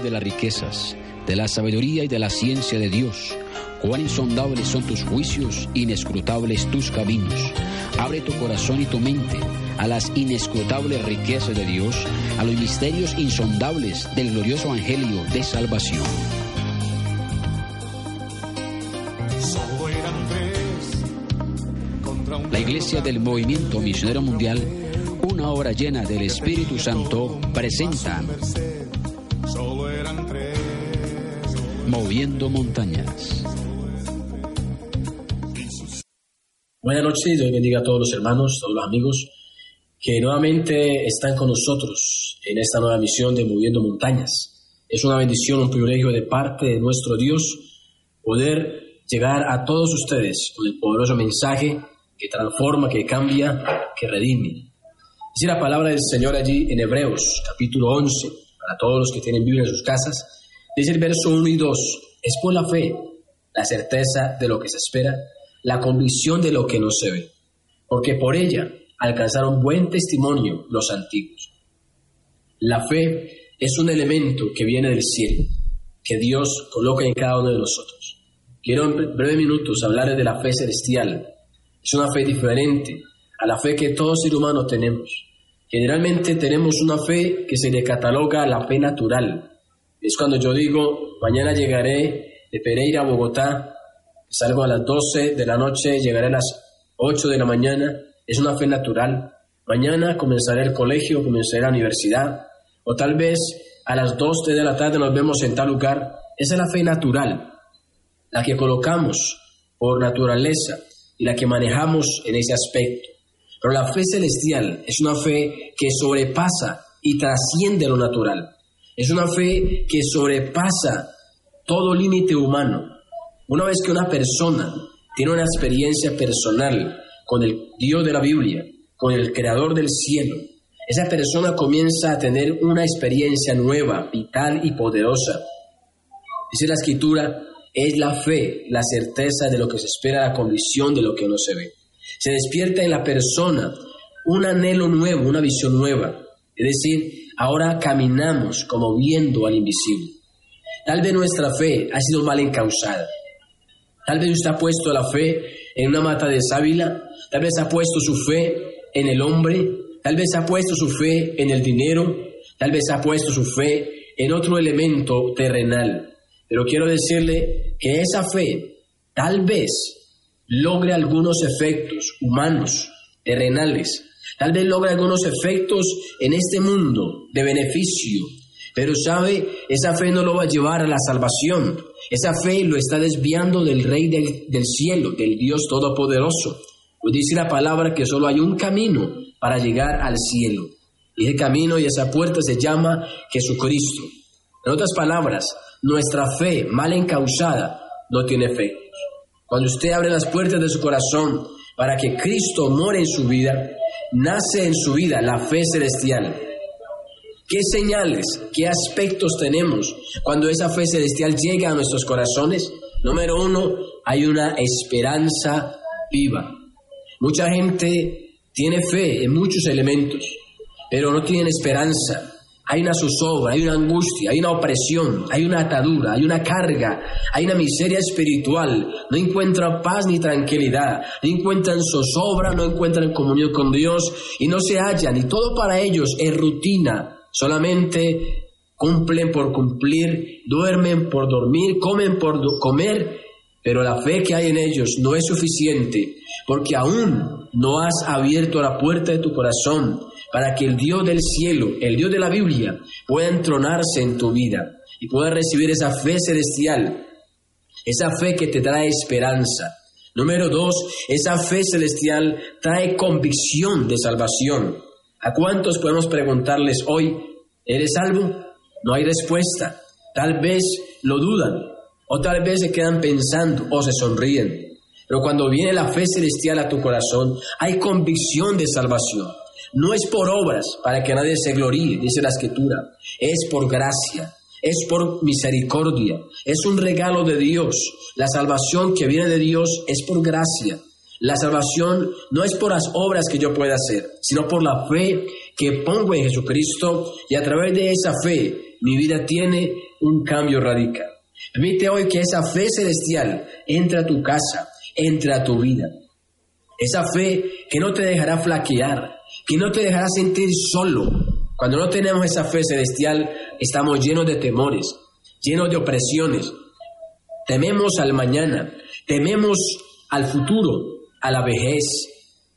De las riquezas, de la sabiduría y de la ciencia de Dios, cuán insondables son tus juicios, inescrutables tus caminos. Abre tu corazón y tu mente a las inescrutables riquezas de Dios, a los misterios insondables del glorioso evangelio de salvación. La Iglesia del Movimiento Misionero Mundial, una obra llena del Espíritu Santo, presenta Moviendo Montañas. Buenas noches, Dios bendiga a todos los hermanos, todos los amigos que nuevamente están con nosotros en esta nueva misión de Moviendo Montañas. Es una bendición, un privilegio de parte de nuestro Dios poder llegar a todos ustedes con el poderoso mensaje que transforma, que cambia, que redime. Dice la palabra del Señor allí en Hebreos, capítulo 11, para todos los que tienen Biblia en sus casas. Dice el verso 1 y 2, es por la fe, la certeza de lo que se espera, la convicción de lo que no se ve, porque por ella alcanzaron buen testimonio los antiguos. La fe es un elemento que viene del cielo, que Dios coloca en cada uno de nosotros. Quiero en breves minutos hablarles de la fe celestial. Es una fe diferente a la fe que todo ser humano tenemos. Generalmente tenemos una fe que se le cataloga la fe natural. Es cuando yo digo, mañana llegaré de Pereira a Bogotá, salgo a las 12 de la noche, llegaré a las 8 de la mañana, es una fe natural. Mañana comenzaré el colegio, comenzaré la universidad, o tal vez a las 2 de la tarde nos vemos en tal lugar. Esa es la fe natural, la que colocamos por naturaleza y la que manejamos en ese aspecto. Pero la fe celestial es una fe que sobrepasa y trasciende lo natural. Es una fe que sobrepasa todo límite humano. Una vez que una persona tiene una experiencia personal con el Dios de la Biblia, con el Creador del cielo, esa persona comienza a tener una experiencia nueva, vital y poderosa. Dice la escritura, es la fe, la certeza de lo que se espera, la convicción de lo que no se ve. Se despierta en la persona un anhelo nuevo, una visión nueva. Es decir, ahora caminamos como viendo al invisible. Tal vez nuestra fe ha sido mal encausada. Tal vez usted ha puesto la fe en una mata de sábila. Tal vez ha puesto su fe en el hombre. Tal vez ha puesto su fe en el dinero. Tal vez ha puesto su fe en otro elemento terrenal. Pero quiero decirle que esa fe tal vez logre algunos efectos humanos, terrenales. Tal vez logre algunos efectos en este mundo de beneficio. Pero sabe, esa fe no lo va a llevar a la salvación. Esa fe lo está desviando del Rey del, cielo, del Dios Todopoderoso. Pues dice la palabra que solo hay un camino para llegar al cielo. Y ese camino y esa puerta se llama Jesucristo. En otras palabras, nuestra fe mal encausada no tiene efectos. Cuando usted abre las puertas de su corazón para que Cristo more en su vida, nace en su vida la fe celestial. ¿Qué señales, qué aspectos tenemos cuando esa fe celestial llega a nuestros corazones? Número uno, hay una esperanza viva. Mucha gente tiene fe en muchos elementos, pero no tienen esperanza. Hay una zozobra, hay una angustia, hay una opresión, hay una atadura, hay una carga, hay una miseria espiritual. No encuentran paz ni tranquilidad, no encuentran zozobra, no encuentran comunión con Dios y no se hallan. Y todo para ellos es rutina. Solamente cumplen por cumplir, duermen por dormir, comen por comer pero la fe que hay en ellos no es suficiente porque aún no has abierto la puerta de tu corazón para que el Dios del cielo, el Dios de la Biblia, pueda entronarse en tu vida y pueda recibir esa fe celestial, esa fe que te trae esperanza. Número dos, esa fe celestial trae convicción de salvación. ¿A cuántos podemos preguntarles hoy, ¿eres salvo? No hay respuesta. Tal vez lo dudan, o tal vez se quedan pensando o se sonríen. Pero cuando viene la fe celestial a tu corazón, hay convicción de salvación. No es por obras para que nadie se gloríe, dice la escritura. Es por gracia, es por misericordia, es un regalo de Dios. La salvación que viene de Dios es por gracia. La salvación no es por las obras que yo pueda hacer, sino por la fe que pongo en Jesucristo y a través de esa fe mi vida tiene un cambio radical. Permite hoy que esa fe celestial entre a tu casa, entre a tu vida. Esa fe que no te dejará flaquear, que no te dejará sentir solo. Cuando no tenemos esa fe celestial, estamos llenos de temores, llenos de opresiones. Tememos al mañana, tememos al futuro, a la vejez.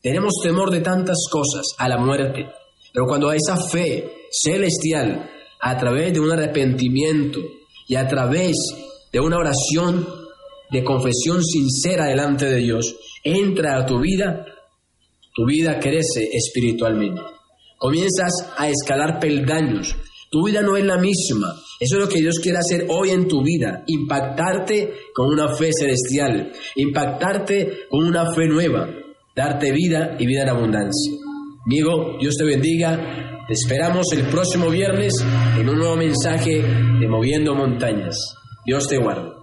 Tenemos temor de tantas cosas, a la muerte. Pero cuando esa fe celestial, a través de un arrepentimiento, y a través de una oración de confesión sincera delante de Dios, entra a tu vida, tu vida crece espiritualmente. Comienzas a escalar peldaños. Tu vida no es la misma. Eso es lo que Dios quiere hacer hoy en tu vida. Impactarte con una fe celestial. Impactarte con una fe nueva. Darte vida y vida en abundancia. Amigo, Dios te bendiga. Te esperamos el próximo viernes en un nuevo mensaje de Moviendo Montañas. Dios te guarde.